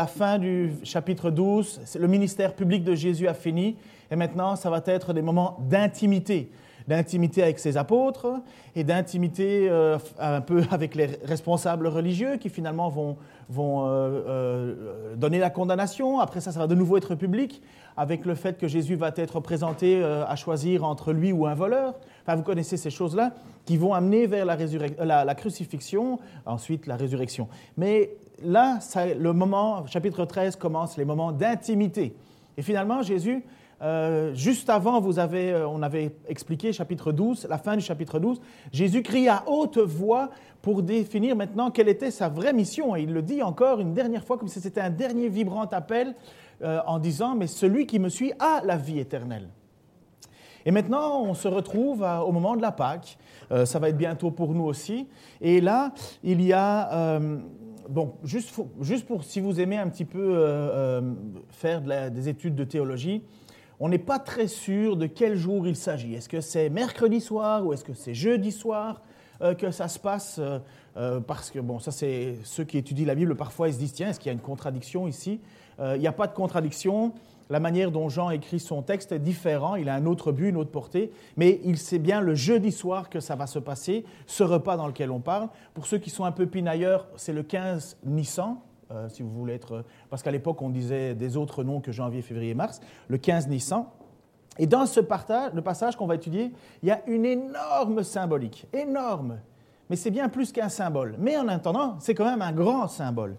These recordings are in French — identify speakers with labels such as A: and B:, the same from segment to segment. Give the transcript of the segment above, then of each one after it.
A: la fin du chapitre 12, le ministère public de Jésus a fini, et maintenant, ça va être des moments d'intimité, d'intimité avec ses apôtres et d'intimité euh, un peu avec les responsables religieux qui finalement vont, vont euh, euh, donner la condamnation. Après ça, ça va de nouveau être public avec le fait que Jésus va être présenté à choisir entre lui ou un voleur. Enfin, vous connaissez ces choses-là qui vont amener vers la, la, la, crucifixion, ensuite la résurrection. Mais là, le moment, chapitre 13, commence les moments d'intimité. Et finalement, Jésus, euh, juste avant, vous avez, euh, on avait expliqué chapitre 12, la fin du chapitre 12, Jésus crie à haute voix pour définir maintenant quelle était sa vraie mission. Et il le dit encore une dernière fois, comme si c'était un dernier vibrant appel, euh, en disant, mais celui qui me suit a la vie éternelle. Et maintenant, on se retrouve au moment de la Pâque. ça va être bientôt pour nous aussi. Et là, il y a bon, juste, juste, pour, si vous aimez un petit peu euh, euh, faire des études de théologie, on n'est pas très sûr de quel jour il s'agit. Est-ce que c'est mercredi soir ou est-ce que c'est jeudi soir euh, que ça se passe Parce que, bon, ça, c'est ceux qui étudient la Bible, parfois, ils se disent, tiens, est-ce qu'il y a une contradiction ici? Il n'y a pas de contradiction la manière dont Jean écrit son texte est différente, il a un autre but, une autre portée, mais il sait bien le jeudi soir que ça va se passer, ce repas dans lequel on parle. Pour ceux qui sont un peu pinailleurs, c'est le 15 Nissan, euh, si vous voulez être... Parce qu'à l'époque, on disait des autres noms que janvier, février, mars, le 15 Nissan. Et dans ce le passage qu'on va étudier, il y a une énorme symbolique, énorme. Mais c'est bien plus qu'un symbole. Mais en attendant, c'est quand même un grand symbole.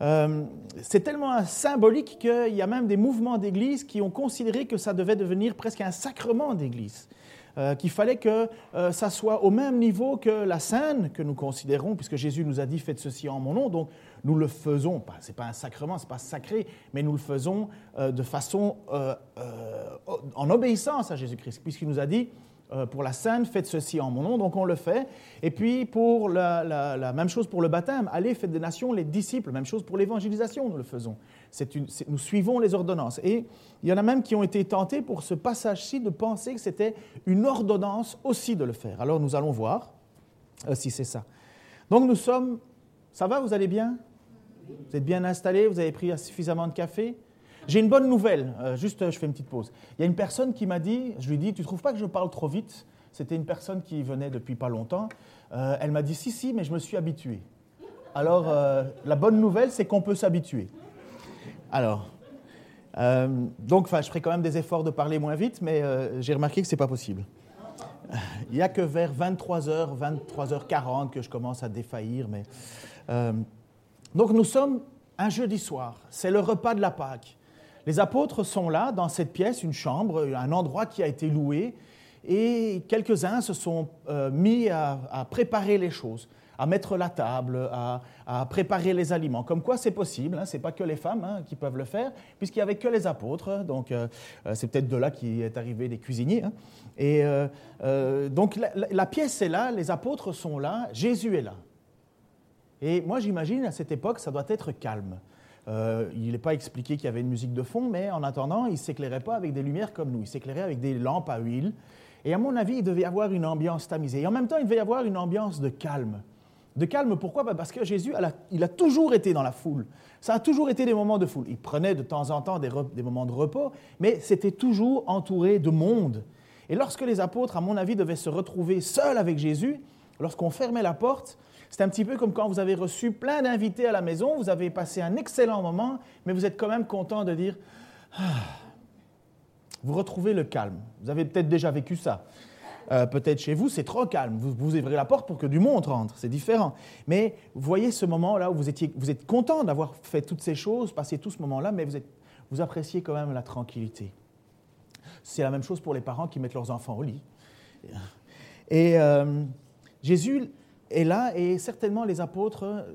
A: Euh, c'est tellement symbolique qu'il y a même des mouvements d'Église qui ont considéré que ça devait devenir presque un sacrement d'Église. Euh, qu'il fallait que euh, ça soit au même niveau que la scène que nous considérons, puisque Jésus nous a dit faites ceci en mon nom, donc nous le faisons. Ce n'est pas un sacrement, ce n'est pas sacré, mais nous le faisons de façon en obéissance à Jésus-Christ, puisqu'il nous a dit pour la Sainte, faites ceci en mon nom, donc on le fait. Et puis pour la, même chose pour le baptême, allez, faites des nations les disciples, même chose pour l'évangélisation, nous le faisons. nous suivons les ordonnances. Et il y en a même qui ont été tentés pour ce passage-ci de penser que c'était une ordonnance aussi de le faire. Alors nous allons voir euh, si c'est ça. Donc nous sommes, ça va, vous allez bien? Vous êtes bien installés, vous avez pris suffisamment de café? J'ai une bonne nouvelle, euh, juste je fais une petite pause. Il y a une personne qui m'a dit, je lui ai dit, tu trouves pas que je parle trop vite? C'était une personne qui venait depuis pas longtemps. Euh, elle m'a dit, si, si, mais je me suis habitué. Alors, euh, la bonne nouvelle, c'est qu'on peut s'habituer. Alors, donc, je ferai quand même des efforts de parler moins vite, mais j'ai remarqué que ce n'est pas possible. Il n'y a que vers 23h, 23h40 que je commence à défaillir. Mais, donc, nous sommes un jeudi soir. C'est le repas de la Pâque. Les apôtres sont là, dans cette pièce, une chambre, un endroit qui a été loué, et quelques-uns se sont euh, mis à, préparer les choses, à mettre la table, à, préparer les aliments. Comme quoi c'est possible, hein, ce n'est pas que les femmes hein, qui peuvent le faire, puisqu'il n'y avait que les apôtres, donc euh, euh, c'est peut-être de là qu'est arrivé des cuisiniers. Hein. Et donc la pièce est là, les apôtres sont là, Jésus est là. Et moi j'imagine à cette époque, ça doit être calme. Euh, il n'est pas expliqué qu'il y avait une musique de fond, mais en attendant, il ne s'éclairait pas avec des lumières comme nous, il s'éclairait avec des lampes à huile. Et à mon avis, il devait y avoir une ambiance tamisée. Et en même temps, il devait y avoir une ambiance de calme. De calme, pourquoi Parce que Jésus, il a toujours été dans la foule. Ça a toujours été des moments de foule. Il prenait de temps en temps des moments de repos, mais c'était toujours entouré de monde. Et lorsque les apôtres, à mon avis, devaient se retrouver seuls avec Jésus, lorsqu'on fermait la porte, c'est un petit peu comme quand vous avez reçu plein d'invités à la maison, vous avez passé un excellent moment, mais vous êtes quand même content de dire ah. Vous retrouvez le calme. Vous avez peut-être déjà vécu ça. Euh, peut-être chez vous, c'est trop calme. Vous, ouvrez la porte pour que du monde rentre. C'est différent. Mais vous voyez ce moment-là où vous, étiez, vous êtes content d'avoir fait toutes ces choses, passé tout ce moment-là, mais vous, vous appréciez quand même la tranquillité. C'est la même chose pour les parents qui mettent leurs enfants au lit. Et euh, Jésus et là, et certainement les apôtres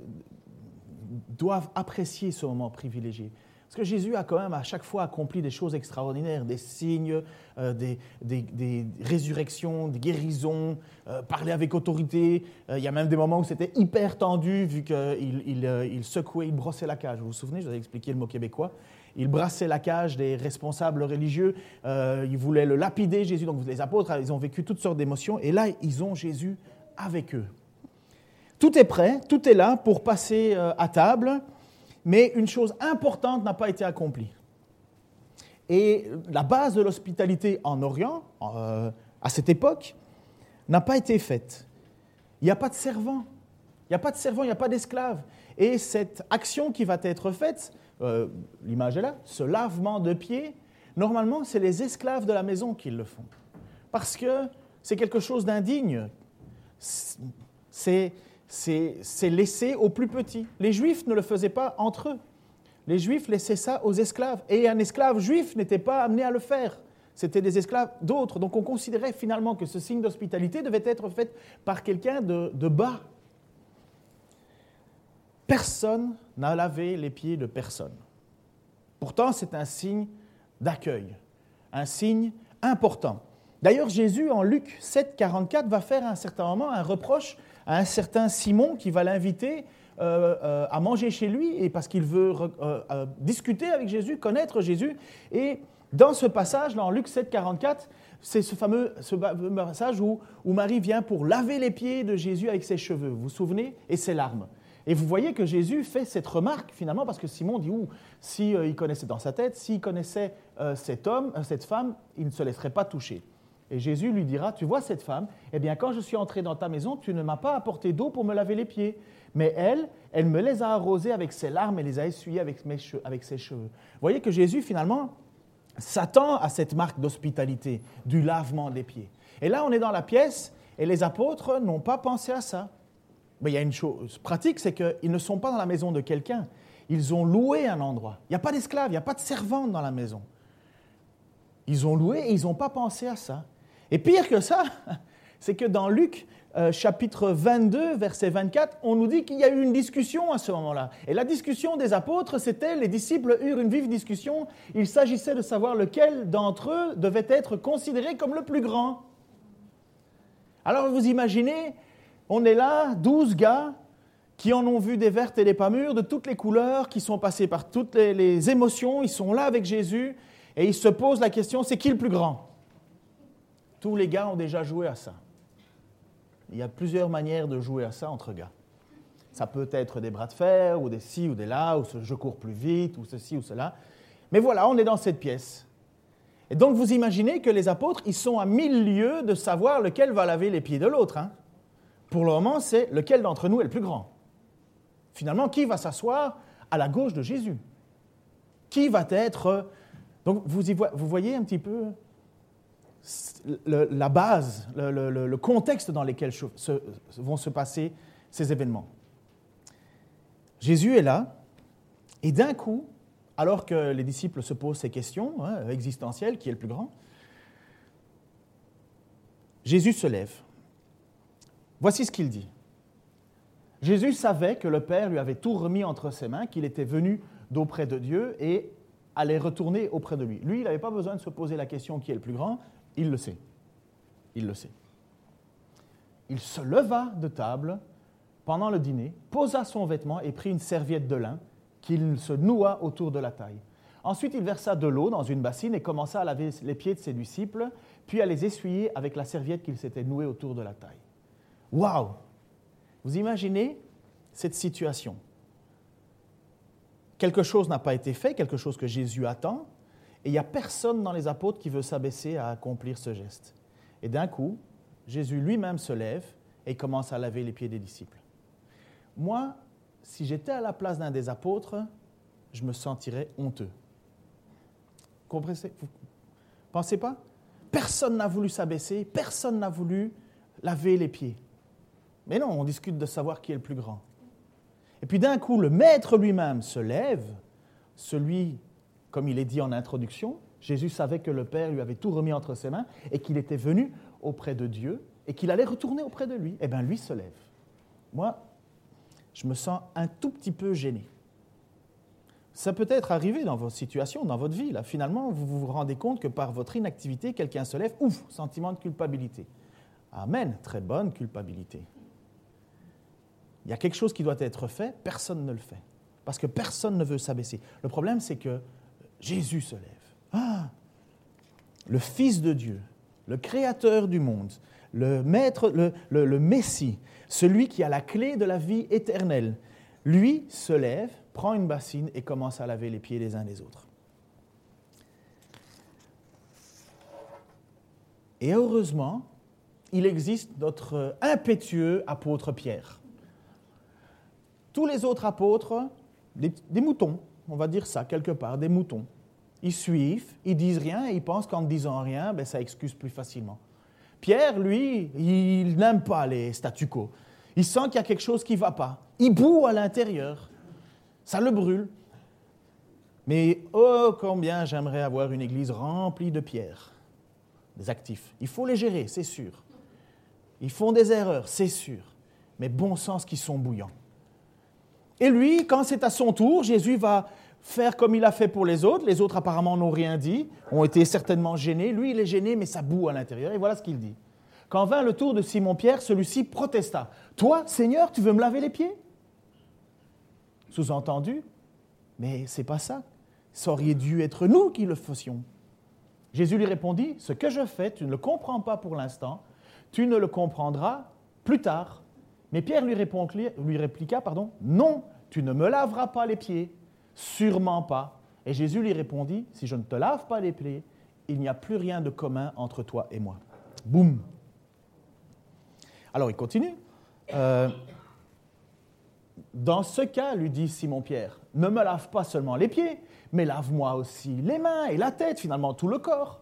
A: doivent apprécier ce moment privilégié. Parce que Jésus a quand même à chaque fois accompli des choses extraordinaires, des signes, euh, des, résurrections, des guérisons, euh, parler avec autorité. Euh, il y a même des moments où c'était hyper tendu vu qu'il il, secouait, il brossait la cage. Vous vous souvenez, je vous ai expliqué le mot québécois. Il brassait la cage des responsables religieux. il voulait le lapider, Jésus. Donc les apôtres, ils ont vécu toutes sortes d'émotions. Et là, ils ont Jésus avec eux. Tout est prêt, tout est là pour passer euh, à table. mais une chose importante n'a pas été accomplie. Et la base de l'hospitalité en Orient, euh, à cette époque, n'a pas été faite. Il n'y a pas de servant. Il n'y a pas de servant, il n'y a pas d'esclave. Et cette action qui va être faite, euh, l'image est là, ce lavement de pieds, normalement, c'est les esclaves de la maison qui le font. Parce que c'est quelque chose d'indigne. C'est laissé aux plus petits. Les Juifs ne le faisaient pas entre eux. Les Juifs laissaient ça aux esclaves. Et un esclave juif n'était pas amené à le faire. C'était des esclaves d'autres. Donc on considérait finalement que ce signe d'hospitalité devait être fait par quelqu'un de, de bas. Personne n'a lavé les pieds de personne. Pourtant, c'est un signe d'accueil, un signe important. D'ailleurs, Jésus, en Luc 7, 44, va faire un certain moment un reproche à un certain Simon qui va l'inviter euh, euh, à manger chez lui et parce qu'il veut euh, discuter avec Jésus, connaître Jésus. Et dans ce passage, dans Luc 7, 44, c'est ce fameux, ce passage où, où, Marie vient pour laver les pieds de Jésus avec ses cheveux, vous vous souvenez, et ses larmes. Et vous voyez que Jésus fait cette remarque finalement parce que Simon dit, ouh, si il connaissait dans sa tête, s'il connaissait cet homme, cette femme, il ne se laisserait pas toucher. Et Jésus lui dira, tu vois cette femme, eh bien quand je suis entré dans ta maison, tu ne m'as pas apporté d'eau pour me laver les pieds. Mais elle, elle me les a arrosés avec ses larmes et les a essuyés avec, avec ses cheveux. Vous voyez que Jésus, finalement, s'attend à cette marque d'hospitalité, du lavement des pieds. Et là, on est dans la pièce et les apôtres n'ont pas pensé à ça. Mais il y a une chose pratique, c'est qu'ils ne sont pas dans la maison de quelqu'un. Ils ont loué un endroit. Il n'y a pas d'esclaves, il n'y a pas de servante dans la maison. Ils ont loué et ils n'ont pas pensé à ça. Et pire que ça, c'est que dans Luc euh, chapitre 22, verset 24, on nous dit qu'il y a eu une discussion à ce moment-là. Et la discussion des apôtres, c'était, les disciples eurent une vive discussion, il s'agissait de savoir lequel d'entre eux devait être considéré comme le plus grand. Alors vous imaginez, on est là, 12 gars qui en ont vu des vertes et des pas mûres, de toutes les couleurs, qui sont passés par toutes les, les émotions, ils sont là avec Jésus, et ils se posent la question, c'est qui le plus grand? Tous les gars ont déjà joué à ça. Il y a plusieurs manières de jouer à ça entre gars. Ça peut être des bras de fer, ou des ci ou des là, ou je cours plus vite, ou ceci ou cela. Mais voilà, on est dans cette pièce. Et donc vous imaginez que les apôtres, ils sont à mille lieues de savoir lequel va laver les pieds de l'autre. Hein. Pour le moment, c'est lequel d'entre nous est le plus grand. Finalement, qui va s'asseoir à la gauche de Jésus? Qui va être... Donc vous, vous voyez un petit peu la base, le, contexte dans lequel vont se passer ces événements. Jésus est là, et d'un coup, alors que les disciples se posent ces questions hein, existentielles, qui est le plus grand, Jésus se lève. Voici ce qu'il dit. Jésus savait que le Père lui avait tout remis entre ses mains, qu'il était venu d'auprès de Dieu et allait retourner auprès de lui. Lui, il n'avait pas besoin de se poser la question qui est le plus grand, il le sait. Il le sait. Il se leva de table pendant le dîner, posa son vêtement et prit une serviette de lin qu'il se noua autour de la taille. Ensuite, il versa de l'eau dans une bassine et commença à laver les pieds de ses disciples, puis à les essuyer avec la serviette qu'il s'était nouée autour de la taille. Waouh Vous imaginez cette situation Quelque chose n'a pas été fait, quelque chose que Jésus attend, et il n'y a personne dans les apôtres qui veut s'abaisser à accomplir ce geste. Et d'un coup, Jésus lui-même se lève et commence à laver les pieds des disciples. Moi, si j'étais à la place d'un des apôtres, je me sentirais honteux. Comprenez Vous pensez pas? Personne n'a voulu s'abaisser, personne n'a voulu laver les pieds. Mais non, on discute de savoir qui est le plus grand. Et puis d'un coup, le maître lui-même se lève, celui comme il est dit en introduction, Jésus savait que le Père lui avait tout remis entre ses mains et qu'il était venu auprès de Dieu et qu'il allait retourner auprès de lui. Eh bien, lui se lève. Moi, je me sens un tout petit peu gêné. Ça peut être arrivé dans votre situation, dans votre vie. Finalement, vous vous rendez compte que par votre inactivité, quelqu'un se lève, ouf, sentiment de culpabilité. Amen, très bonne culpabilité. Il y a quelque chose qui doit être fait, personne ne le fait. Parce que personne ne veut s'abaisser. Le problème, c'est que Jésus se lève. Ah Le Fils de Dieu, le Créateur du monde, le Maître, le, le, Messie, celui qui a la clé de la vie éternelle, lui se lève prend une bassine et commence à laver les pieds les uns des autres. Et heureusement, il existe notre impétueux apôtre Pierre. Tous les autres apôtres, des, moutons, on va dire ça quelque part, des moutons. Ils suivent, ils disent rien et ils pensent qu'en ne disant rien, ben, ça excuse plus facilement. Pierre, lui, il n'aime pas les statu quo. Il sent qu'il y a quelque chose qui ne va pas. Il boue à l'intérieur. Ça le brûle. Mais oh, combien j'aimerais avoir une église remplie de pierres, des actifs. Il faut les gérer, c'est sûr. Ils font des erreurs, c'est sûr. Mais bon sens qu'ils sont bouillants. Et lui, quand c'est à son tour, Jésus va faire comme il a fait pour les autres. Les autres apparemment n'ont rien dit, ont été certainement gênés. Lui, il est gêné, mais ça boue à l'intérieur. Et voilà ce qu'il dit. Quand vint le tour de Simon-Pierre, celui-ci protesta. Toi, Seigneur, tu veux me laver les pieds? Sous-entendu, mais c'est pas ça. Ça aurait dû être nous qui le fassions. Jésus lui répondit, ce que je fais, tu ne le comprends pas pour l'instant, tu ne le comprendras plus tard. Mais Pierre lui, répliqua, pardon, non, tu ne me laveras pas les pieds, sûrement pas. Et Jésus lui répondit, si je ne te lave pas les pieds, il n'y a plus rien de commun entre toi et moi. Boum. Alors il continue. Euh, dans ce cas, lui dit Simon-Pierre, ne me lave pas seulement les pieds, mais lave-moi aussi les mains et la tête, finalement tout le corps.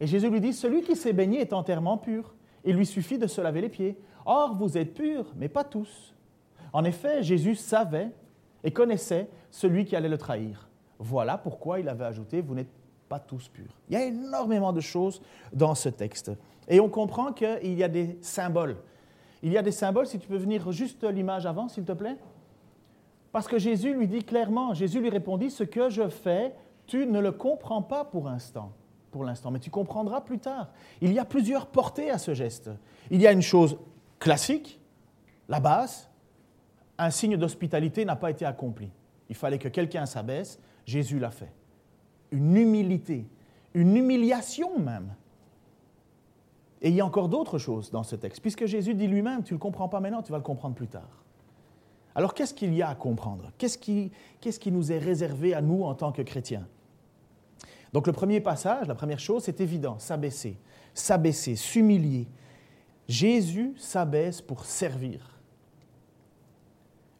A: Et Jésus lui dit, celui qui s'est baigné est entièrement pur. Il lui suffit de se laver les pieds. Or, vous êtes purs, mais pas tous. En effet, Jésus savait et connaissait celui qui allait le trahir. Voilà pourquoi il avait ajouté, vous n'êtes pas tous purs. Il y a énormément de choses dans ce texte. Et on comprend qu'il y a des symboles. Il y a des symboles, si tu peux venir juste l'image avant, s'il te plaît. Parce que Jésus lui dit clairement, Jésus lui répondit, ce que je fais, tu ne le comprends pas pour l'instant, pour l'instant, mais tu comprendras plus tard. Il y a plusieurs portées à ce geste. Il y a une chose classique, la base, un signe d'hospitalité n'a pas été accompli. Il fallait que quelqu'un s'abaisse, Jésus l'a fait. Une humilité, une humiliation même. Et il y a encore d'autres choses dans ce texte, puisque Jésus dit lui-même, tu ne le comprends pas maintenant, tu vas le comprendre plus tard. Alors qu'est-ce qu'il y a à comprendre? Qu'est-ce qui, qu'est-ce qui nous est réservé à nous en tant que chrétiens? Donc le premier passage, la première chose, c'est évident, s'abaisser, s'abaisser, s'humilier. Jésus s'abaisse pour servir.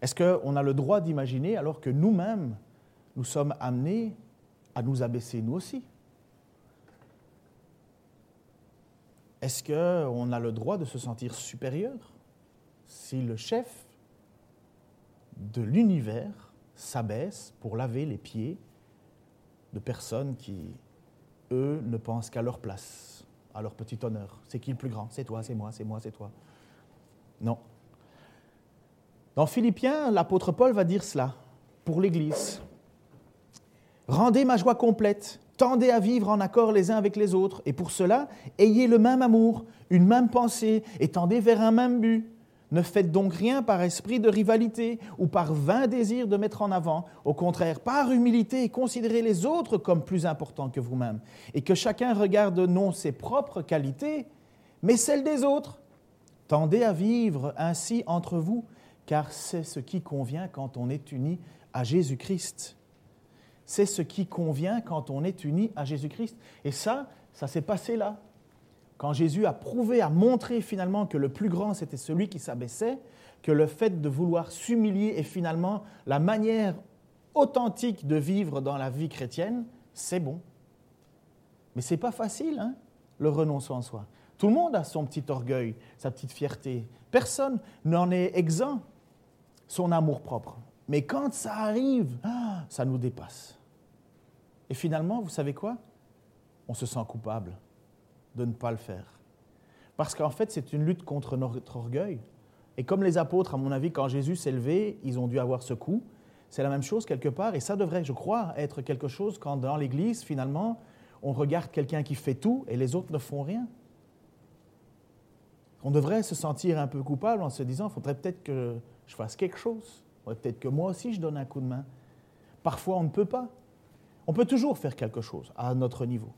A: Est-ce qu'on a le droit d'imaginer alors que nous-mêmes, nous sommes amenés à nous abaisser nous aussi? Est-ce qu'on a le droit de se sentir supérieur si le chef de l'univers s'abaisse pour laver les pieds de personnes qui, eux, ne pensent qu'à leur place, à leur petit honneur C'est qui le plus grand? C'est toi, c'est moi, c'est moi, c'est toi. Non. Dans Philippiens, l'apôtre Paul va dire cela pour l'Église. Rendez ma joie complète Tendez à vivre en accord les uns avec les autres, et pour cela, ayez le même amour, une même pensée, et tendez vers un même but. Ne faites donc rien par esprit de rivalité ou par vain désir de mettre en avant. Au contraire, par humilité, considérez les autres comme plus importants que vous-même, et que chacun regarde non ses propres qualités, mais celles des autres. Tendez à vivre ainsi entre vous, car c'est ce qui convient quand on est uni à Jésus-Christ. C'est ce qui convient quand on est uni à Jésus-Christ. Et ça, ça s'est passé là. Quand Jésus a prouvé, a montré finalement que le plus grand, c'était celui qui s'abaissait, que le fait de vouloir s'humilier est finalement la manière authentique de vivre dans la vie chrétienne, c'est bon. Mais ce n'est pas facile, hein, le renoncement en soi. Tout le monde a son petit orgueil, sa petite fierté. Personne n'en est exempt, son amour propre. Mais quand ça arrive, ah, ça nous dépasse. Et finalement, vous savez quoi? On se sent coupable de ne pas le faire. Parce qu'en fait, c'est une lutte contre notre orgueil. Et comme les apôtres, à mon avis, quand Jésus s'est levé, ils ont dû avoir ce coup. C'est la même chose quelque part. Et ça devrait, je crois, être quelque chose quand dans l'Église, finalement, on regarde quelqu'un qui fait tout et les autres ne font rien. On devrait se sentir un peu coupable en se disant, il faudrait peut-être que je fasse quelque chose. Peut-être que moi aussi je donne un coup de main. Parfois on ne peut pas. On peut toujours faire quelque chose à notre niveau.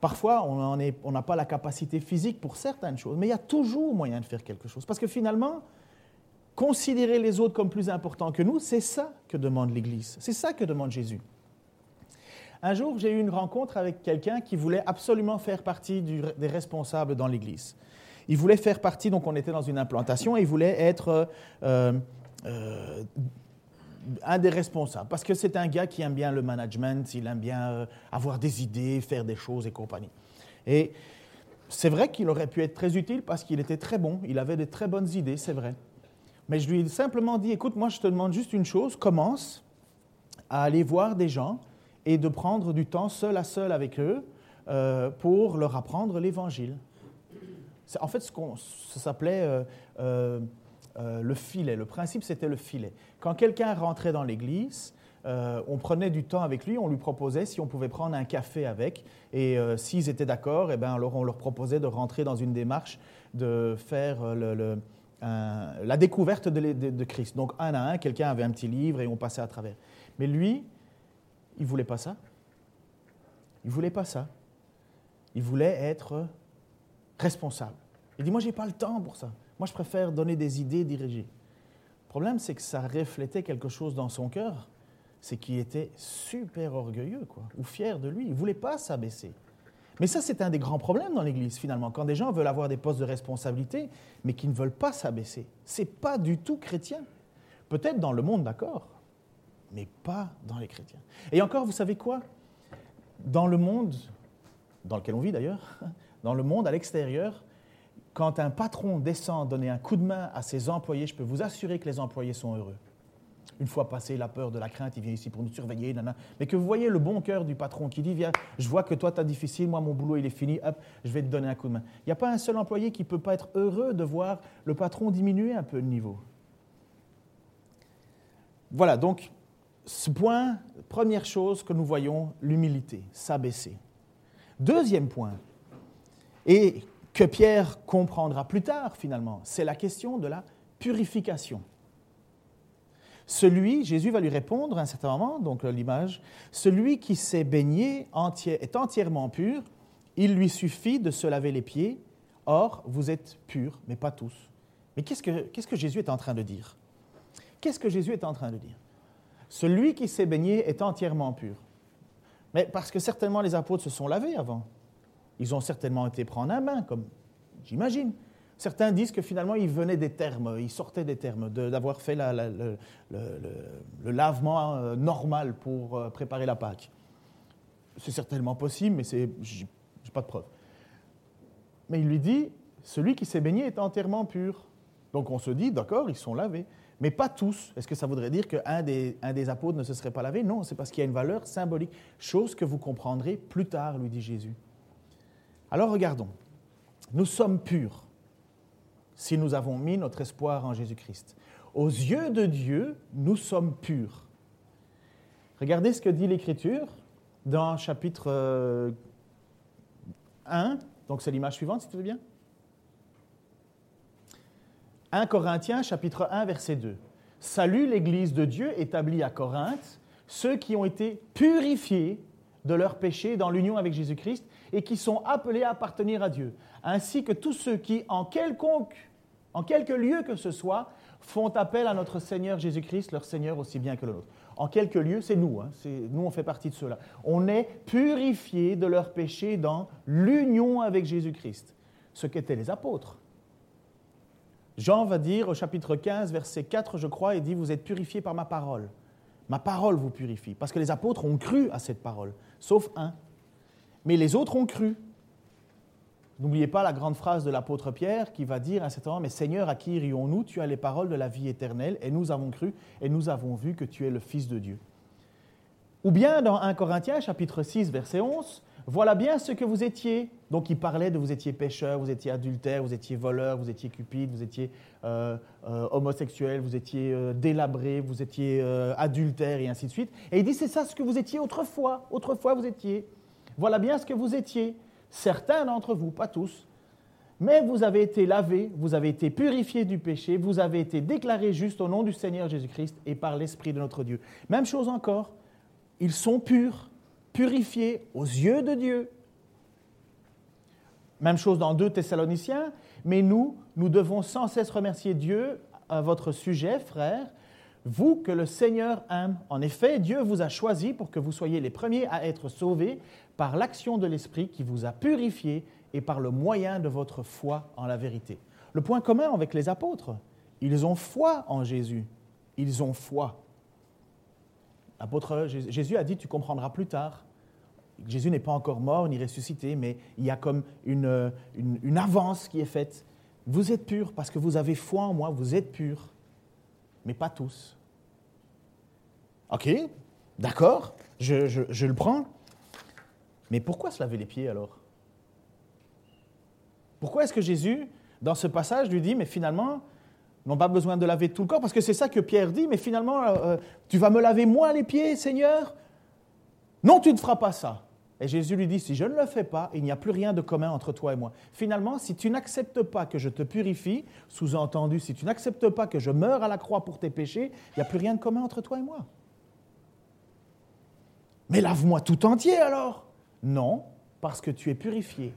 A: Parfois on n'a pas la capacité physique pour certaines choses, mais il y a toujours moyen de faire quelque chose. Parce que finalement, considérer les autres comme plus importants que nous, c'est ça que demande l'Église. C'est ça que demande Jésus. Un jour, j'ai eu une rencontre avec quelqu'un qui voulait absolument faire partie des responsables dans l'Église. Il voulait faire partie, donc on était dans une implantation, et il voulait être euh, euh, un des responsables, parce que c'est un gars qui aime bien le management, il aime bien euh, avoir des idées, faire des choses et compagnie. Et c'est vrai qu'il aurait pu être très utile parce qu'il était très bon, il avait de très bonnes idées, c'est vrai. Mais je lui ai simplement dit, écoute, moi je te demande juste une chose, commence à aller voir des gens et de prendre du temps seul à seul avec eux euh, pour leur apprendre l'Évangile. En fait, ce ça s'appelait euh, le filet. Le principe, c'était le filet. Quand quelqu'un rentrait dans l'Église, on prenait du temps avec lui, on lui proposait si on pouvait prendre un café avec, et s'ils étaient d'accord, eh ben, alors on leur proposait de rentrer dans une démarche de faire la découverte de, Christ. Donc, un à un, quelqu'un avait un petit livre et on passait à travers. Mais lui, il voulait pas ça. Il voulait pas ça. Il voulait être responsable. Il dit, moi, je n'ai pas le temps pour ça. Moi, je préfère donner des idées dirigées. Le problème, c'est que ça reflétait quelque chose dans son cœur. C'est qu'il était super orgueilleux, quoi, ou fier de lui. Il ne voulait pas s'abaisser. Mais ça, c'est un des grands problèmes dans l'Église, finalement, quand des gens veulent avoir des postes de responsabilité, mais qui ne veulent pas s'abaisser. Ce n'est pas du tout chrétien. Peut-être dans le monde, d'accord, mais pas dans les chrétiens. Et encore, vous savez quoi? Dans le monde, dans lequel on vit d'ailleurs, dans le monde à l'extérieur, quand un patron descend donner un coup de main à ses employés, je peux vous assurer que les employés sont heureux une fois passé la peur de la crainte, il vient ici pour nous surveiller, mais que vous voyez le bon cœur du patron qui dit, viens, je vois que toi, tu as difficile, moi, mon boulot, il est fini, hop, je vais te donner un coup de main. Il n'y a pas un seul employé qui ne peut pas être heureux de voir le patron diminuer un peu le niveau. Voilà, donc, ce point, première chose que nous voyons, l'humilité, s'abaisser. Deuxième point, et que Pierre comprendra plus tard finalement, c'est la question de la purification. Celui, Jésus va lui répondre à un certain moment, donc euh, l'image, celui qui s'est baigné est entièrement pur, il lui suffit de se laver les pieds, or vous êtes purs, mais pas tous. Mais qu'est-ce que, que Jésus est en train de dire? Qu'est-ce que Jésus est en train de dire? Celui qui s'est baigné est entièrement pur. Mais parce que certainement les apôtres se sont lavés avant. Ils ont certainement été prendre un bain, comme j'imagine. Certains disent que finalement, il venait des termes, il sortait des termes, d'avoir fait le, lavement euh, normal pour euh, préparer la Pâque. C'est certainement possible, mais je n'ai pas de preuve. Mais il lui dit, celui qui s'est baigné est entièrement pur. Donc on se dit, d'accord, ils sont lavés. Mais pas tous. Est-ce que ça voudrait dire qu'un des, un des apôtres ne se serait pas lavé? Non, c'est parce qu'il y a une valeur symbolique. Chose que vous comprendrez plus tard, lui dit Jésus. Alors regardons. Nous sommes purs si nous avons mis notre espoir en Jésus-Christ. Aux yeux de Dieu, nous sommes purs. Regardez ce que dit l'Écriture dans chapitre 1, euh, donc c'est l'image suivante si tu veux bien. 1 Corinthiens chapitre 1 verset 2. Salut l'Église de Dieu établie à Corinthe, ceux qui ont été purifiés de leurs péchés dans l'union avec Jésus-Christ et qui sont appelés à appartenir à Dieu, ainsi que tous ceux qui, en quelconque en quelque lieu que ce soit, font appel à notre Seigneur Jésus-Christ, leur Seigneur aussi bien que le nôtre. En quelques lieux, c'est nous, hein, nous on fait partie de cela. On est purifiés de leurs péchés dans l'union avec Jésus-Christ, ce qu'étaient les apôtres. Jean va dire au chapitre 15, verset 4, je crois, il dit, vous êtes purifiés par ma parole. Ma parole vous purifie. Parce que les apôtres ont cru à cette parole, sauf un. Mais les autres ont cru. N'oubliez pas la grande phrase de l'apôtre Pierre qui va dire à certain moment, mais Seigneur, à qui irions-nous Tu as les paroles de la vie éternelle, et nous avons cru, et nous avons vu que tu es le Fils de Dieu. Ou bien dans 1 Corinthiens chapitre 6, verset 11, voilà bien ce que vous étiez. Donc il parlait de vous étiez pécheur, vous étiez adultère, vous étiez voleur, vous étiez cupide, vous étiez euh, euh, homosexuel, vous étiez euh, délabré, vous étiez adultère et ainsi de suite. Et il dit c'est ça ce que vous étiez autrefois. Autrefois vous étiez. Voilà bien ce que vous étiez certains d'entre vous, pas tous, mais vous avez été lavés, vous avez été purifiés du péché, vous avez été déclarés justes au nom du Seigneur Jésus-Christ et par l'Esprit de notre Dieu. Même chose encore, ils sont purs, purifiés aux yeux de Dieu. Même chose dans 2 Thessaloniciens, mais nous, nous devons sans cesse remercier Dieu à votre sujet, frères, vous que le Seigneur aime. En effet, Dieu vous a choisi pour que vous soyez les premiers à être sauvés par l'action de l'Esprit qui vous a purifié et par le moyen de votre foi en la vérité. Le point commun avec les apôtres, ils ont foi en Jésus. Ils ont foi. L'apôtre Jésus a dit, tu comprendras plus tard. Jésus n'est pas encore mort ni ressuscité, mais il y a comme une, une, avance qui est faite. Vous êtes purs parce que vous avez foi en moi, vous êtes purs, mais pas tous. Ok, d'accord, je, je le prends. Mais pourquoi se laver les pieds alors? Pourquoi est-ce que Jésus, dans ce passage, lui dit, mais finalement, n'ont pas besoin de laver tout le corps, parce que c'est ça que Pierre dit, mais finalement, euh, euh, tu vas me laver moi les pieds, Seigneur? Non, tu ne feras pas ça. Et Jésus lui dit, si je ne le fais pas, il n'y a plus rien de commun entre toi et moi. Finalement, si tu n'acceptes pas que je te purifie, sous-entendu, si tu n'acceptes pas que je meure à la croix pour tes péchés, il n'y a plus rien de commun entre toi et moi. Mais lave-moi tout entier alors Non, parce que tu es purifié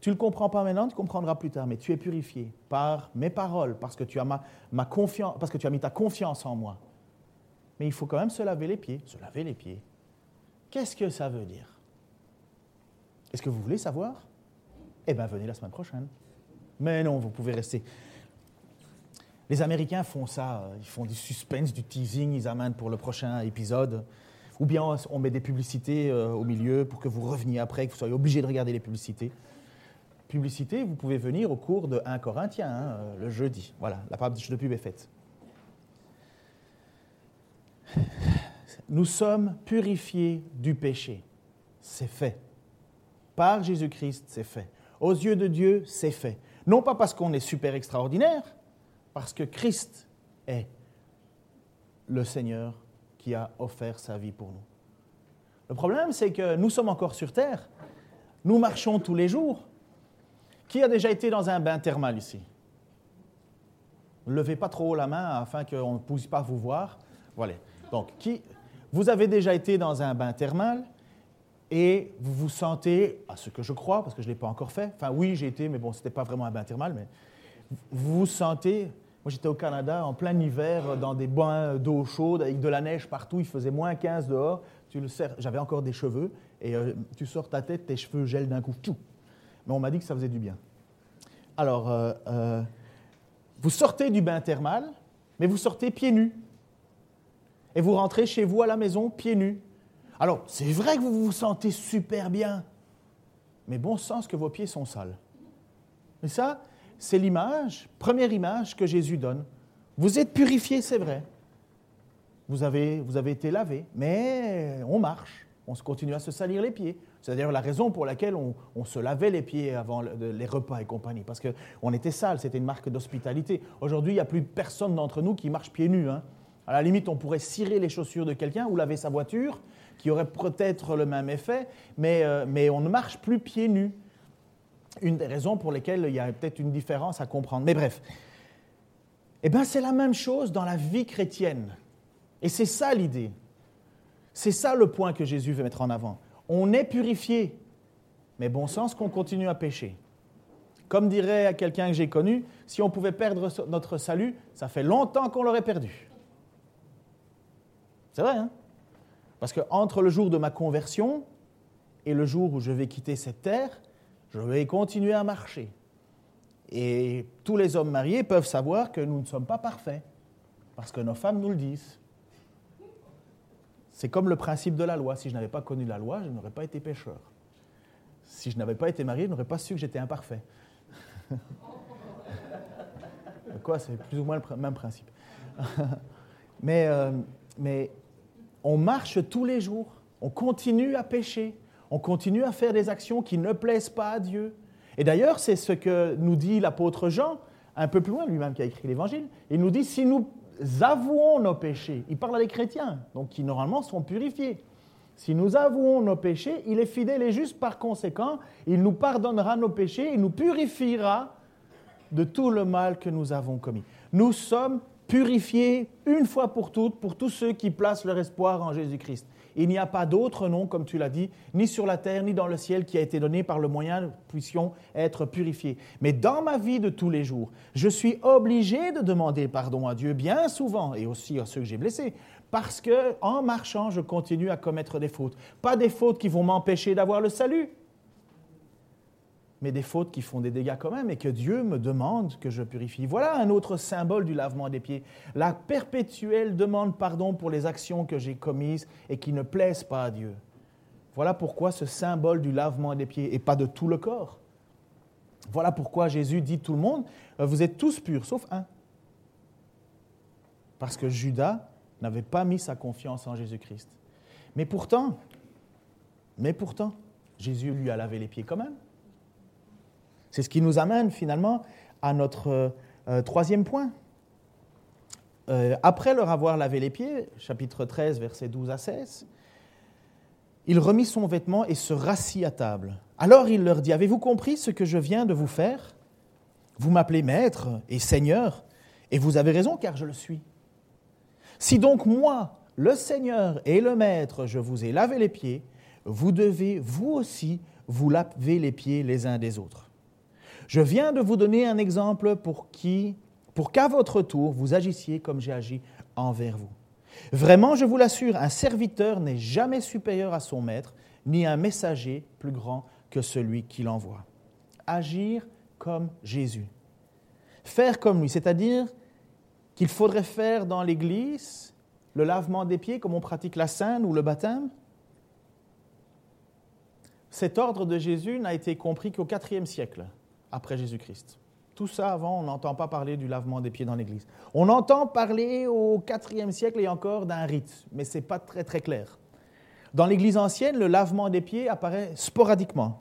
A: tu ne le comprends pas maintenant, tu comprendras plus tard, mais tu es purifié par mes paroles, parce que tu as, confiance, parce que tu as mis ta confiance en moi. Mais il faut quand même se laver les pieds. Se laver les pieds. Qu'est-ce que ça veut dire? Est-ce que vous voulez savoir? Eh bien, venez la semaine prochaine. Mais non, vous pouvez rester. Les Américains font ça, ils font du suspense, du teasing, ils amènent pour le prochain épisode. Ou bien on met des publicités euh, au milieu pour que vous reveniez après, que vous soyez obligé de regarder les publicités publicité, vous pouvez venir au cours de 1 Corinthiens, hein, euh, le jeudi. Voilà, la page de pub est faite. Nous sommes purifiés du péché. C'est fait. Par Jésus-Christ, c'est fait. Aux yeux de Dieu, c'est fait. Non pas parce qu'on est super extraordinaire, parce que Christ est le Seigneur qui a offert sa vie pour nous. Le problème, c'est que nous sommes encore sur Terre. Nous marchons tous les jours. Qui a déjà été dans un bain thermal ici? Levez pas trop haut la main afin qu'on ne puisse pas vous voir. Voilà. Donc, qui, vous avez déjà été dans un bain thermal et vous vous sentez, à ce que je crois, parce que je ne l'ai pas encore fait, enfin oui, j'ai été, mais bon, ce n'était pas vraiment un bain thermal, mais vous vous sentez, moi j'étais au Canada en plein hiver dans des bains d'eau chaude avec de la neige partout, il faisait moins 15 dehors, tu le j'avais encore des cheveux, et euh, tu sors ta tête, tes cheveux gèlent d'un coup, tout mais on m'a dit que ça faisait du bien. Alors, euh, euh, vous sortez du bain thermal, mais vous sortez pieds nus. Et vous rentrez chez vous à la maison pieds nus. Alors, c'est vrai que vous vous sentez super bien, mais bon sens que vos pieds sont sales. Et ça, c'est l'image, première image que Jésus donne. Vous êtes purifiés, c'est vrai. Vous avez été lavé, mais on marche, on continue à se salir les pieds. C'est d'ailleurs la raison pour laquelle on, se lavait les pieds avant les repas et compagnie, parce qu'on était sale, c'était une marque d'hospitalité. Aujourd'hui, il n'y a plus personne d'entre nous qui marche pieds nus. Hein. À la limite, on pourrait cirer les chaussures de quelqu'un ou laver sa voiture, qui aurait peut-être le même effet, mais, euh, mais on ne marche plus pieds nus. Une des raisons pour lesquelles il y a peut-être une différence à comprendre. Mais bref, eh bien, c'est la même chose dans la vie chrétienne. Et c'est ça l'idée. C'est ça le point que Jésus veut mettre en avant on est purifié, mais bon sens qu'on continue à pécher. Comme dirait quelqu'un que j'ai connu, si on pouvait perdre notre salut, ça fait longtemps qu'on l'aurait perdu. C'est vrai, hein? Parce que entre le jour de ma conversion et le jour où je vais quitter cette terre, je vais continuer à marcher. Et tous les hommes mariés peuvent savoir que nous ne sommes pas parfaits, parce que nos femmes nous le disent. C'est comme le principe de la loi. Si je n'avais pas connu la loi, je n'aurais pas été pécheur. Si je n'avais pas été marié, je n'aurais pas su que j'étais imparfait. Quoi, c'est plus ou moins le même principe. mais, euh, mais on marche tous les jours, on continue à pécher, on continue à faire des actions qui ne plaisent pas à Dieu. Et d'ailleurs, c'est ce que nous dit l'apôtre Jean, un peu plus loin, lui-même qui a écrit l'Évangile. Il nous dit, si nous avouons nos péchés, il parle à des chrétiens, donc qui normalement sont purifiés. Si nous avouons nos péchés, il est fidèle et juste par conséquent, il nous pardonnera nos péchés, il nous purifiera de tout le mal que nous avons commis. Nous sommes purifié une fois pour toutes pour tous ceux qui placent leur espoir en Jésus-Christ. Il n'y a pas d'autre nom, comme tu l'as dit, ni sur la terre, ni dans le ciel, qui a été donné par le moyen nous puissions être purifiés. Mais dans ma vie de tous les jours, je suis obligé de demander pardon à Dieu bien souvent, et aussi à ceux que j'ai blessés, parce que en marchant, je continue à commettre des fautes. Pas des fautes qui vont m'empêcher d'avoir le salut, mais des fautes qui font des dégâts quand même et que Dieu me demande que je purifie. Voilà un autre symbole du lavement des pieds. La perpétuelle demande pardon pour les actions que j'ai commises et qui ne plaisent pas à Dieu. Voilà pourquoi ce symbole du lavement des pieds et pas de tout le corps. Voilà pourquoi Jésus dit tout le monde, euh, vous êtes tous purs, sauf un. Parce que Judas n'avait pas mis sa confiance en Jésus-Christ. Mais pourtant, mais pourtant, Jésus lui a lavé les pieds quand même. C'est ce qui nous amène finalement à notre euh, euh, troisième point. Euh, après leur avoir lavé les pieds, chapitre 13, versets 12 à 16, il remit son vêtement et se rassit à table. Alors il leur dit, Avez-vous compris ce que je viens de vous faire? Vous m'appelez maître et seigneur, et vous avez raison car je le suis. Si donc moi, le Seigneur et le Maître, je vous ai lavé les pieds, vous devez vous aussi vous laver les pieds les uns des autres. Je viens de vous donner un exemple pour qui, pour qu'à votre tour, vous agissiez comme j'ai agi envers vous. Vraiment, je vous l'assure, un serviteur n'est jamais supérieur à son maître, ni un messager plus grand que celui qui l'envoie. Agir comme Jésus. Faire comme lui, c'est-à-dire qu'il faudrait faire dans l'Église le lavement des pieds comme on pratique la scène ou le baptême. Cet ordre de Jésus n'a été compris qu'au IVe siècle après Jésus-Christ. Tout ça avant, on n'entend pas parler du lavement des pieds dans l'Église. On entend parler au IVe siècle et encore d'un rite, mais ce n'est pas très très clair. Dans l'Église ancienne, le lavement des pieds apparaît sporadiquement.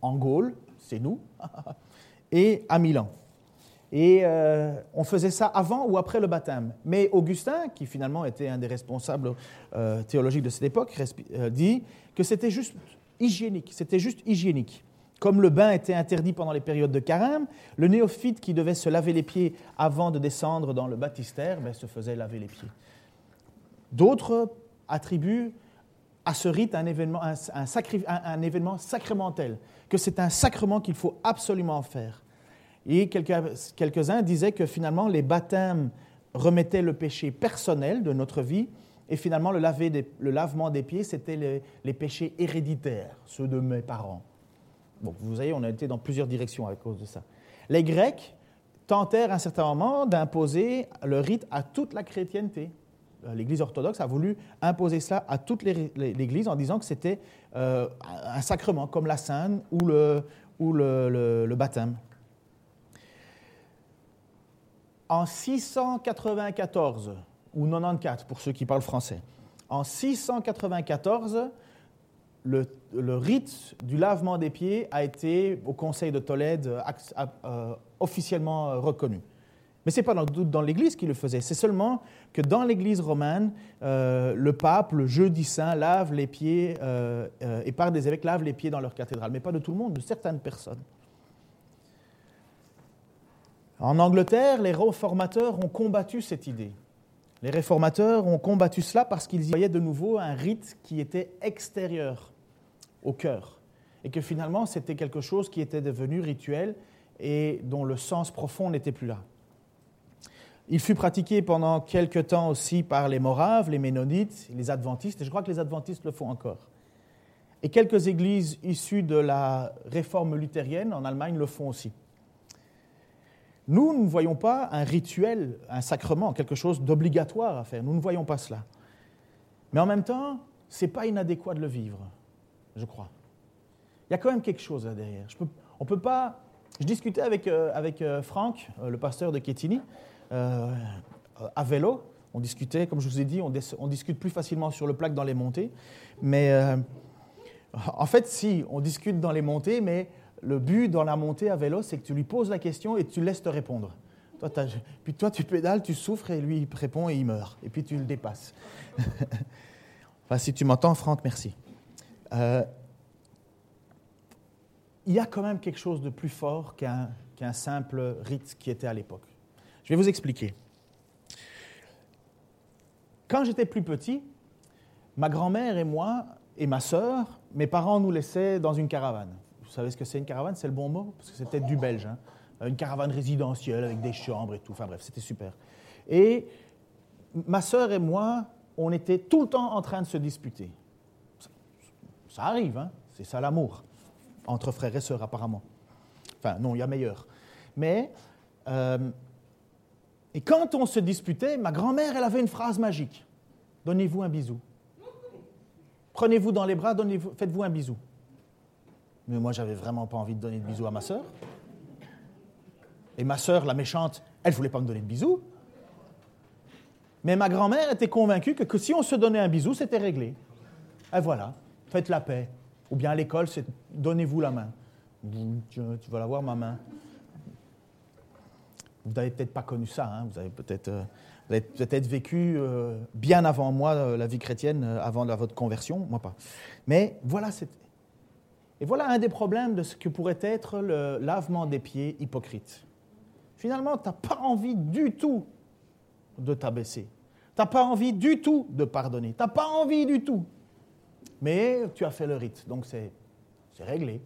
A: En Gaule, c'est nous, et à Milan. Et euh, on faisait ça avant ou après le baptême. Mais Augustin, qui finalement était un des responsables euh, théologiques de cette époque, euh, dit que c'était juste hygiénique. C'était juste hygiénique. Comme le bain était interdit pendant les périodes de carême, le néophyte qui devait se laver les pieds avant de descendre dans le baptistère ben, se faisait laver les pieds. D'autres attribuent à ce rite un événement, un, événement sacramentel, que c'est un sacrement qu'il faut absolument faire. Et quelques-uns disaient que finalement les baptêmes remettaient le péché personnel de notre vie, et finalement le, lavement des pieds, c'était les péchés héréditaires, ceux de mes parents. Bon, vous voyez, on a été dans plusieurs directions à cause de ça. Les Grecs tentèrent à un certain moment d'imposer le rite à toute la chrétienté. Euh, L'Église orthodoxe a voulu imposer cela à toute l'Église en disant que c'était euh, un sacrement, comme la le, ou le, le baptême. En 694, ou 94 pour ceux qui parlent français, en 694, le, rite du lavement des pieds a été au Conseil de Tolède euh, euh, officiellement euh, reconnu. Mais ce n'est pas dans, dans l'Église qui le faisait, c'est seulement que dans l'Église romaine, le pape, le jeudi saint, lave les pieds, et par des évêques, lave les pieds dans leur cathédrale, mais pas de tout le monde, de certaines personnes. En Angleterre, les réformateurs ont combattu cette idée. Les réformateurs ont combattu cela parce qu'ils y voyaient de nouveau un rite qui était extérieur au cœur. Et que finalement, c'était quelque chose qui était devenu rituel et dont le sens profond n'était plus là. Il fut pratiqué pendant quelque temps aussi par les Moraves, les Ménonites, les Adventistes, et je crois que les Adventistes le font encore. Et quelques églises issues de la réforme luthérienne en Allemagne le font aussi. Nous ne voyons pas un rituel, un sacrement, quelque chose d'obligatoire à faire. Nous ne voyons pas cela. Mais en même temps, ce n'est pas inadéquat de le vivre je crois. Il y a quand même quelque chose là derrière. Je on peut pas. Je discutais avec, euh, avec euh, Franck, euh, le pasteur de Kétini, à vélo. On discutait, comme je vous ai dit, on, on, discute plus facilement sur le plaque dans les montées. Mais en fait, si, on discute dans les montées, mais le but dans la montée à vélo, c'est que tu lui poses la question et tu laisses te répondre. Toi, puis toi, tu pédales, tu souffres et lui, il répond et il meurt. Et puis tu le dépasses. enfin, si tu m'entends, Franck, merci. Euh, il y a quand même quelque chose de plus fort qu'un simple rite qui était à l'époque. Je vais vous expliquer. Quand j'étais plus petit, ma grand-mère et moi et ma sœur, mes parents nous laissaient dans une caravane. Vous savez ce que c'est une caravane? C'est le bon mot? Parce que c'était du belge. Hein. Une caravane résidentielle avec des chambres et tout. Enfin bref, c'était super. Et ma sœur et moi, on était tout le temps en train de se disputer. Ça, arrive, hein c'est ça l'amour. Entre frères et sœurs, apparemment. Enfin, non, il y a meilleur. Mais, euh, et quand on se disputait, ma grand-mère, elle avait une phrase magique. Donnez-vous un bisou. Prenez-vous dans les bras, faites-vous un bisou. Mais moi, j'avais vraiment pas envie de donner de bisou à ma sœur. Et ma sœur, la méchante, elle voulait pas me donner de bisou. Mais ma grand-mère était convaincue que, si on se donnait un bisou, c'était réglé. Et voilà, faites la paix. Ou bien à l'école, c'est donnez-vous la main. Tu, vas la voir, ma main. Vous n'avez peut-être pas connu ça, hein. vous avez peut-être euh, peut-être vécu euh, bien avant moi euh, la vie chrétienne, avant votre conversion, moi pas. Mais voilà, et voilà un des problèmes de ce que pourrait être le lavement des pieds hypocrite. Finalement, tu n'as pas envie du tout de t'abaisser. Tu n'as pas envie du tout de pardonner. Tu n'as pas envie du tout. Mais tu as fait le rite, donc c'est réglé.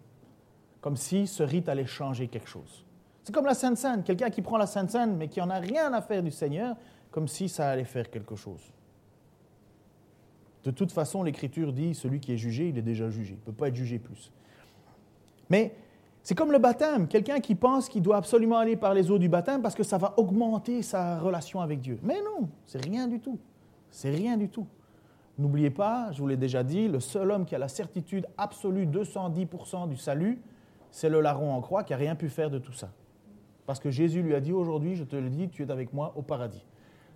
A: Comme si ce rite allait changer quelque chose. C'est comme la Sainte Seine. Quelqu'un qui prend la Sainte Seine mais qui n'en a rien à faire du Seigneur, comme si ça allait faire quelque chose. De toute façon, l'Écriture dit, celui qui est jugé, il est déjà jugé. Il ne peut pas être jugé plus. Mais c'est comme le baptême, quelqu'un qui pense qu'il doit absolument aller par les eaux du baptême parce que ça va augmenter sa relation avec Dieu. Mais non, c'est rien du tout. C'est rien du tout. N'oubliez pas, je vous l'ai déjà dit, le seul homme qui a la certitude absolue 210% du salut, c'est le larron en croix qui n'a rien pu faire de tout ça. Parce que Jésus lui a dit aujourd'hui, je te le dis, tu es avec moi au paradis.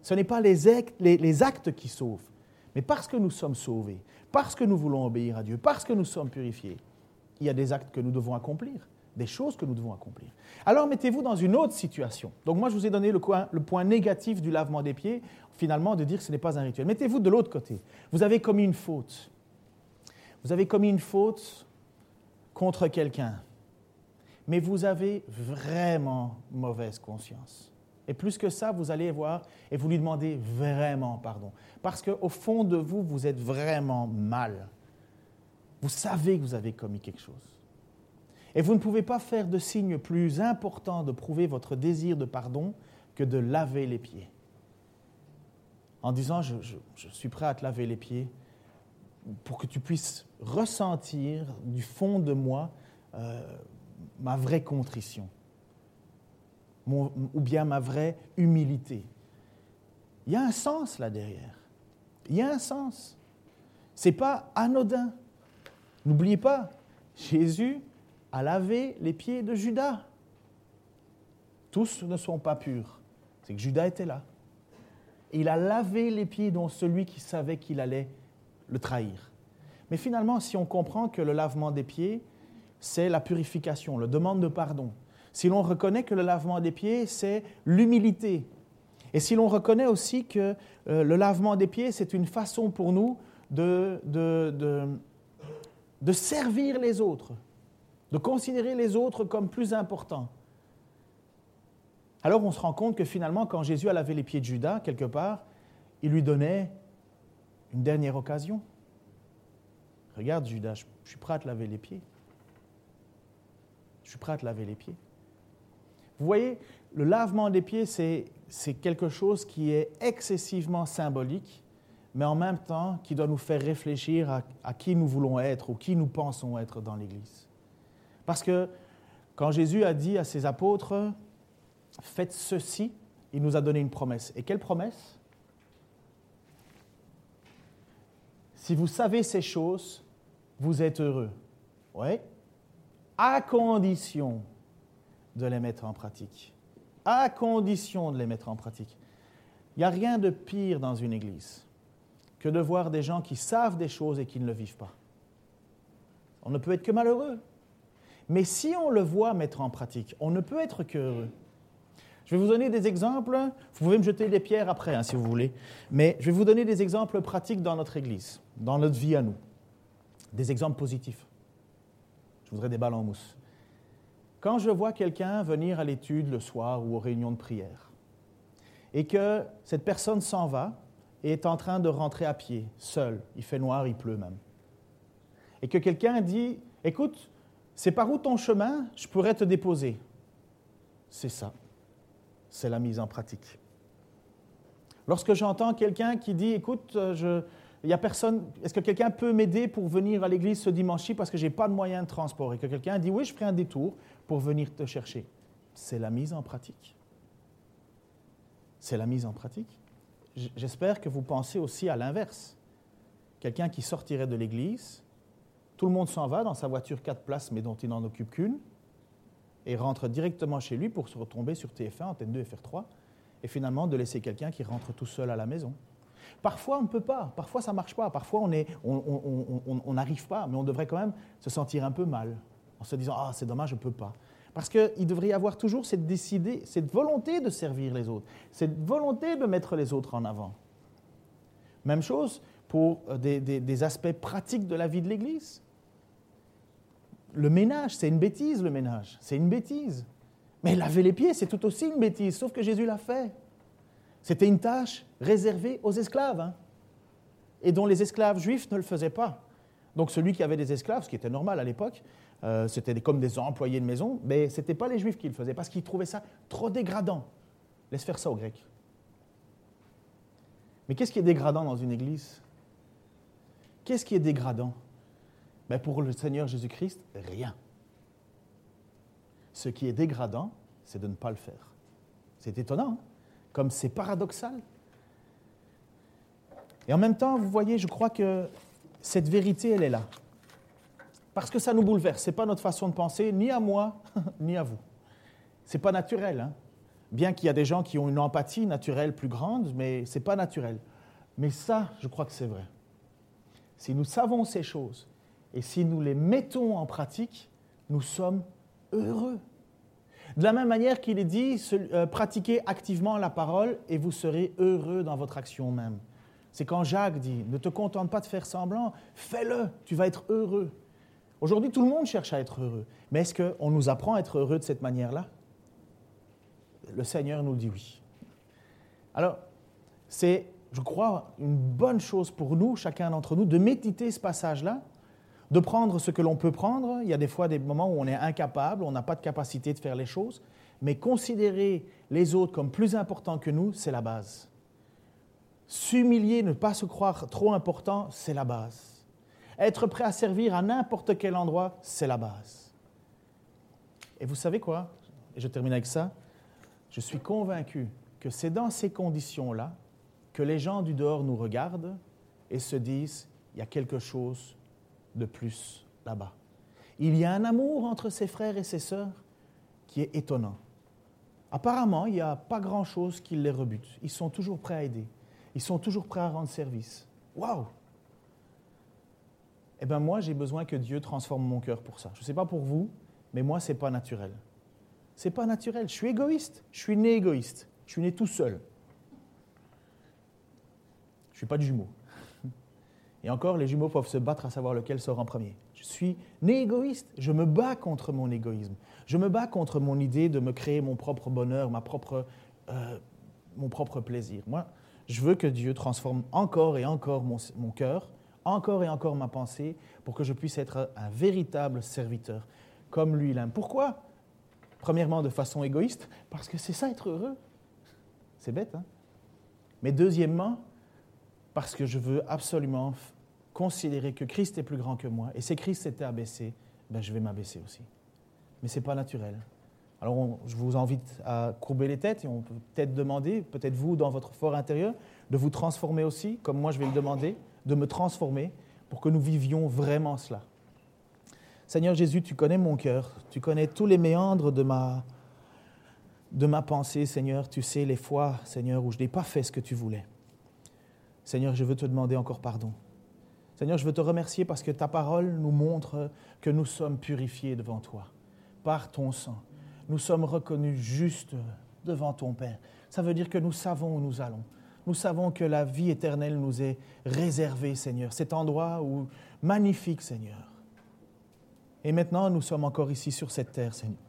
A: Ce n'est pas les actes, les actes qui sauvent, mais parce que nous sommes sauvés, parce que nous voulons obéir à Dieu, parce que nous sommes purifiés, il y a des actes que nous devons accomplir des choses que nous devons accomplir. Alors mettez-vous dans une autre situation. Donc moi, je vous ai donné le, point négatif du lavement des pieds, finalement, de dire que ce n'est pas un rituel. Mettez-vous de l'autre côté. Vous avez commis une faute. Vous avez commis une faute contre quelqu'un. Mais vous avez vraiment mauvaise conscience. Et plus que ça, vous allez voir et vous lui demandez vraiment pardon. Parce qu'au fond de vous, vous êtes vraiment mal. Vous savez que vous avez commis quelque chose. Et vous ne pouvez pas faire de signe plus important de prouver votre désir de pardon que de laver les pieds. En disant, je, suis prêt à te laver les pieds pour que tu puisses ressentir du fond de moi euh, ma vraie contrition, ou bien ma vraie humilité. Il y a un sens là derrière. Il y a un sens. Ce n'est pas anodin. N'oubliez pas, Jésus a lavé les pieds de Judas. Tous ne sont pas purs. C'est que Judas était là. Il a lavé les pieds dont celui qui savait qu'il allait le trahir. Mais finalement, si on comprend que le lavement des pieds, c'est la purification, la demande de pardon, si l'on reconnaît que le lavement des pieds, c'est l'humilité, et si l'on reconnaît aussi que euh, le lavement des pieds, c'est une façon pour nous de servir les autres, de considérer les autres comme plus importants. Alors on se rend compte que finalement, quand Jésus a lavé les pieds de Judas, quelque part, il lui donnait une dernière occasion. Regarde Judas, je suis prêt à te laver les pieds. Je suis prêt à te laver les pieds. Vous voyez, le lavement des pieds, c'est quelque chose qui est excessivement symbolique, mais en même temps qui doit nous faire réfléchir à qui nous voulons être ou qui nous pensons être dans l'Église. Parce que quand Jésus a dit à ses apôtres, faites ceci, il nous a donné une promesse. Et quelle promesse? Si vous savez ces choses, vous êtes heureux. Oui, à condition de les mettre en pratique. À condition de les mettre en pratique. Il n'y a rien de pire dans une église que de voir des gens qui savent des choses et qui ne le vivent pas. On ne peut être que malheureux. Mais si on le voit mettre en pratique, on ne peut être qu'heureux. Je vais vous donner des exemples. Vous pouvez me jeter des pierres après, hein, si vous voulez. Mais je vais vous donner des exemples pratiques dans notre Église, dans notre vie à nous. Des exemples positifs. Je voudrais des balles en mousse. Quand je vois quelqu'un venir à l'étude le soir ou aux réunions de prière, et que cette personne s'en va, et est en train de rentrer à pied, seul, il fait noir, il pleut même, et que quelqu'un dit, écoute, c'est par où ton chemin, je pourrais te déposer? C'est ça, c'est la mise en pratique. Lorsque j'entends quelqu'un qui dit, écoute, euh, je, il y a personne, est-ce que quelqu'un peut m'aider pour venir à l'église ce dimanche-ci parce que je n'ai pas de moyen de transport? Et que quelqu'un dit, oui, je ferai un détour pour venir te chercher. C'est la mise en pratique. C'est la mise en pratique. J'espère que vous pensez aussi à l'inverse. Quelqu'un qui sortirait de l'église, tout le monde s'en va dans sa voiture 4 places, mais dont il n'en occupe qu'une, et rentre directement chez lui pour se retomber sur TF1, Antenne 2, FR3, et finalement de laisser quelqu'un qui rentre tout seul à la maison. Parfois, on ne peut pas, parfois ça ne marche pas, parfois on n'arrive on, pas, mais on devrait quand même se sentir un peu mal en se disant Ah, c'est dommage, je ne peux pas. Parce qu'il devrait y avoir toujours cette, décidée, cette volonté de servir les autres, cette volonté de mettre les autres en avant. Même chose pour euh, des aspects pratiques de la vie de l'Église. Le ménage, c'est une bêtise, le ménage, c'est une bêtise. Mais laver les pieds, c'est tout aussi une bêtise, sauf que Jésus l'a fait. C'était une tâche réservée aux esclaves, hein, et dont les esclaves juifs ne le faisaient pas. Donc celui qui avait des esclaves, ce qui était normal à l'époque, euh, c'était comme des employés de maison, mais ce n'était pas les juifs qui le faisaient, parce qu'ils trouvaient ça trop dégradant. Laisse faire ça aux Grecs. Mais qu'est-ce qui est dégradant dans une église? Qu'est-ce qui est dégradant? Ben Pour le Seigneur Jésus-Christ, rien. Ce qui est dégradant, c'est de ne pas le faire. C'est étonnant. Hein comme c'est paradoxal. Et en même temps, vous voyez, je crois que cette vérité, elle est là. Parce que ça nous bouleverse. Ce n'est pas notre façon de penser, ni à moi, ni à vous. Ce n'est pas naturel. Hein. Bien qu'il y a des gens qui ont une empathie naturelle plus grande, mais ce n'est pas naturel. Mais ça, je crois que c'est vrai. Si nous savons ces choses et si nous les mettons en pratique, nous sommes heureux. De la même manière qu'il est dit, euh, pratiquez activement la parole et vous serez heureux dans votre action même. C'est quand Jacques dit, ne te contente pas de faire semblant, fais-le, tu vas être heureux. Aujourd'hui, tout le monde cherche à être heureux. Mais est-ce qu'on nous apprend à être heureux de cette manière-là? Le Seigneur nous le dit oui. Alors, c'est, je crois, une bonne chose pour nous, chacun d'entre nous, de méditer ce passage-là de prendre ce que l'on peut prendre. Il y a des fois des moments où on est incapable, on n'a pas de capacité de faire les choses, mais considérer les autres comme plus importants que nous, c'est la base. S'humilier, ne pas se croire trop important, c'est la base. Être prêt à servir à n'importe quel endroit, c'est la base. Et vous savez quoi? Et je termine avec ça. Je suis convaincu que c'est dans ces conditions-là que les gens du dehors nous regardent et se disent, il y a quelque chose de plus là-bas. Il y a un amour entre ses frères et ses sœurs qui est étonnant. Apparemment, il n'y a pas grand-chose qui les rebute. Ils sont toujours prêts à aider. Ils sont toujours prêts à rendre service. Waouh Eh bien, moi, j'ai besoin que Dieu transforme mon cœur pour ça. Je ne sais pas pour vous, mais moi, ce n'est pas naturel. C'est pas naturel. Je suis égoïste. Je suis né égoïste. Je suis né tout seul. Je ne suis pas de jumeau. Et encore, les jumeaux peuvent se battre à savoir lequel sort en premier. Je suis né égoïste, je me bats contre mon égoïsme. Je me bats contre mon idée de me créer mon propre bonheur, ma propre, euh, mon propre plaisir. Moi, je veux que Dieu transforme encore et encore mon, mon cœur, encore et encore ma pensée, pour que je puisse être un véritable serviteur, comme lui l'aime. Pourquoi? Premièrement, de façon égoïste, parce que c'est ça être heureux. C'est bête, hein? Mais deuxièmement, parce que je veux absolument considérer que Christ est plus grand que moi. Et si Christ s'était abaissé, ben je vais m'abaisser aussi. Mais ce n'est pas naturel. Alors je vous invite à courber les têtes et on peut peut-être demander, peut-être vous dans votre fort intérieur, de vous transformer aussi, comme moi je vais le demander, de me transformer pour que nous vivions vraiment cela. Seigneur Jésus, tu connais mon cœur, tu connais tous les méandres de ma, de ma pensée, Seigneur. Tu sais les fois, Seigneur, où je n'ai pas fait ce que tu voulais. Seigneur, je veux te demander encore pardon. Seigneur, je veux te remercier parce que ta parole nous montre que nous sommes purifiés devant toi par ton sang. Nous sommes reconnus justes devant ton Père. Ça veut dire que nous savons où nous allons. Nous savons que la vie éternelle nous est réservée, Seigneur. Cet endroit où magnifique, Seigneur. Et maintenant, nous sommes encore ici sur cette terre, Seigneur.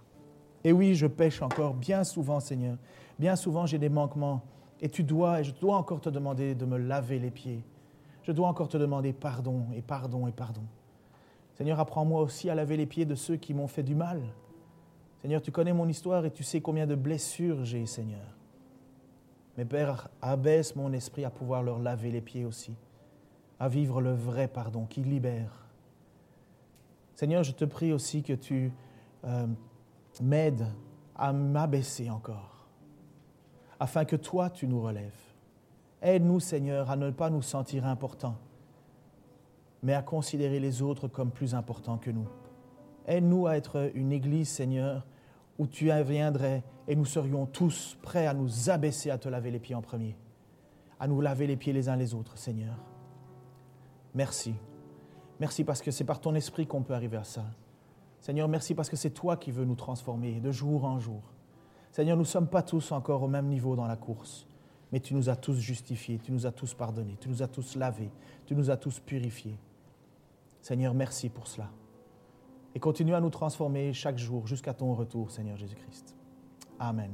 A: Et oui, je pêche encore bien souvent, Seigneur. Bien souvent, j'ai des manquements Et tu dois, et je dois encore te demander de me laver les pieds. Je dois encore te demander pardon et pardon et pardon. Seigneur, apprends-moi aussi à laver les pieds de ceux qui m'ont fait du mal. Seigneur, tu connais mon histoire et tu sais combien de blessures j'ai, Seigneur. Mais Père, abaisse mon esprit à pouvoir leur laver les pieds aussi, à vivre le vrai pardon qui libère. Seigneur, je te prie aussi que tu euh, m'aides à m'abaisser encore, afin que toi, tu nous relèves. Aide-nous, Seigneur, à ne pas nous sentir importants, mais à considérer les autres comme plus importants que nous. Aide-nous à être une église, Seigneur, où tu viendrais et nous serions tous prêts à nous abaisser, à te laver les pieds en premier, à nous laver les pieds les uns les autres, Seigneur. Merci. Merci parce que c'est par ton esprit qu'on peut arriver à ça. Seigneur, merci parce que c'est toi qui veux nous transformer de jour en jour. Seigneur, nous ne sommes pas tous encore au même niveau dans la course, mais tu nous as tous justifiés, tu nous as tous pardonnés, tu nous as tous lavés, tu nous as tous purifiés. Seigneur, merci pour cela. Et continue à nous transformer chaque jour jusqu'à ton retour, Seigneur Jésus-Christ. Amen.